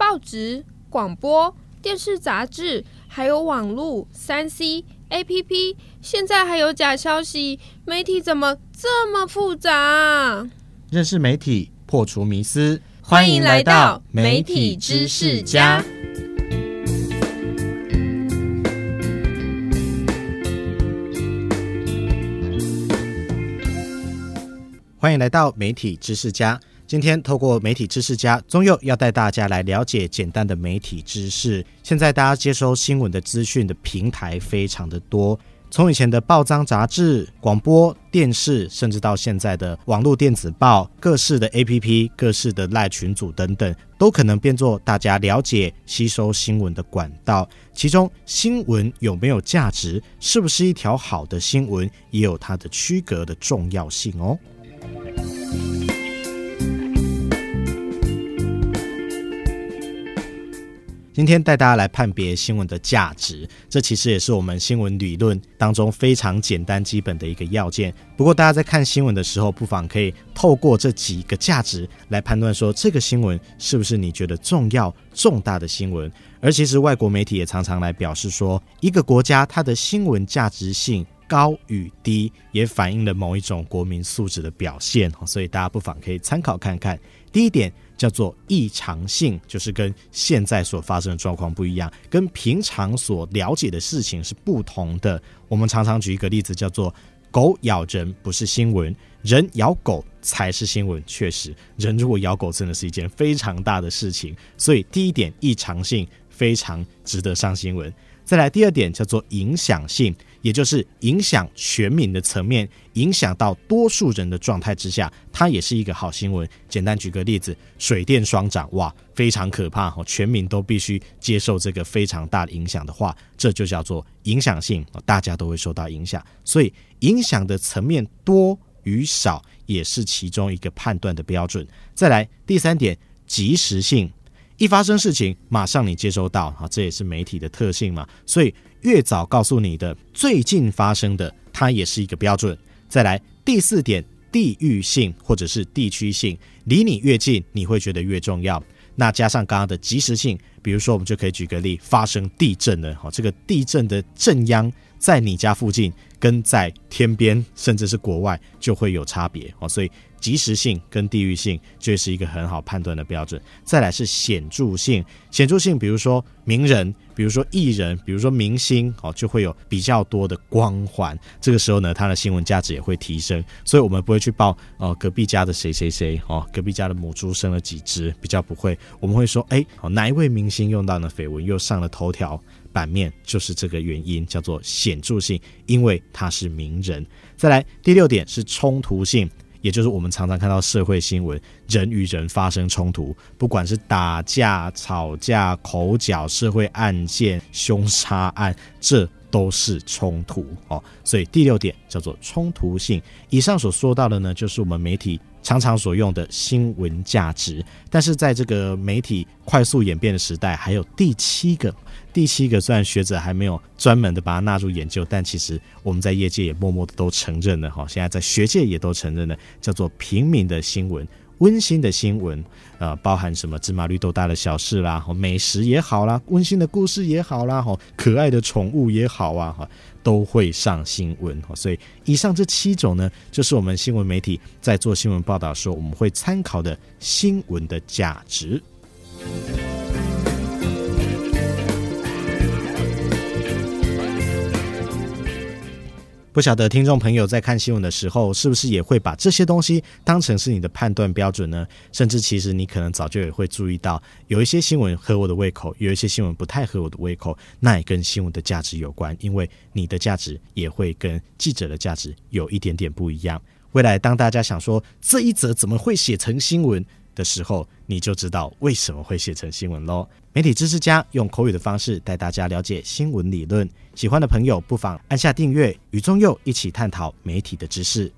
报纸、广播、电视、杂志，还有网络、三 C、APP，现在还有假消息，媒体怎么这么复杂？认识媒体，破除迷思，欢迎来到媒体知识家。欢迎来到媒体知识家。今天透过媒体知识家宗佑要带大家来了解简单的媒体知识。现在大家接收新闻的资讯的平台非常的多，从以前的报章杂志、广播电视，甚至到现在的网络电子报、各式的 APP、各式的赖群组等等，都可能变作大家了解、吸收新闻的管道。其中，新闻有没有价值，是不是一条好的新闻，也有它的区隔的重要性哦。今天带大家来判别新闻的价值，这其实也是我们新闻理论当中非常简单基本的一个要件。不过，大家在看新闻的时候，不妨可以透过这几个价值来判断说，这个新闻是不是你觉得重要、重大的新闻。而其实，外国媒体也常常来表示说，一个国家它的新闻价值性。高与低也反映了某一种国民素质的表现，所以大家不妨可以参考看看。第一点叫做异常性，就是跟现在所发生的状况不一样，跟平常所了解的事情是不同的。我们常常举一个例子，叫做狗咬人不是新闻，人咬狗才是新闻。确实，人如果咬狗，真的是一件非常大的事情。所以第一点异常性非常值得上新闻。再来第二点叫做影响性。也就是影响全民的层面，影响到多数人的状态之下，它也是一个好新闻。简单举个例子，水电双涨，哇，非常可怕哈！全民都必须接受这个非常大的影响的话，这就叫做影响性，大家都会受到影响。所以，影响的层面多与少，也是其中一个判断的标准。再来第三点，及时性，一发生事情，马上你接收到啊，这也是媒体的特性嘛，所以。越早告诉你的最近发生的，它也是一个标准。再来第四点，地域性或者是地区性，离你越近，你会觉得越重要。那加上刚刚的及时性，比如说我们就可以举个例，发生地震了，哈，这个地震的震央在你家附近，跟在天边甚至是国外就会有差别，哦，所以。即时性跟地域性就是一个很好判断的标准。再来是显著性，显著性，比如说名人，比如说艺人，比如说明星，哦，就会有比较多的光环。这个时候呢，它的新闻价值也会提升。所以我们不会去报哦，隔壁家的谁谁谁，哦，隔壁家的母猪生了几只，比较不会。我们会说，哎，哦，哪一位明星用到了绯闻，又上了头条版面，就是这个原因，叫做显著性，因为他是名人。再来第六点是冲突性。也就是我们常常看到社会新闻，人与人发生冲突，不管是打架、吵架、口角、社会案件、凶杀案，这都是冲突哦。所以第六点叫做冲突性。以上所说到的呢，就是我们媒体常常所用的新闻价值。但是在这个媒体快速演变的时代，还有第七个。第七个，虽然学者还没有专门的把它纳入研究，但其实我们在业界也默默的都承认了哈。现在在学界也都承认了，叫做平民的新闻、温馨的新闻，呃，包含什么芝麻绿豆大的小事啦，美食也好啦，温馨的故事也好啦，哈，可爱的宠物也好啊，哈，都会上新闻。所以以上这七种呢，就是我们新闻媒体在做新闻报道的时候，我们会参考的新闻的价值。不晓得听众朋友在看新闻的时候，是不是也会把这些东西当成是你的判断标准呢？甚至其实你可能早就也会注意到，有一些新闻合我的胃口，有一些新闻不太合我的胃口，那也跟新闻的价值有关，因为你的价值也会跟记者的价值有一点点不一样。未来当大家想说这一则怎么会写成新闻的时候，你就知道为什么会写成新闻喽。媒体知识家用口语的方式带大家了解新闻理论，喜欢的朋友不妨按下订阅，与中佑一起探讨媒体的知识。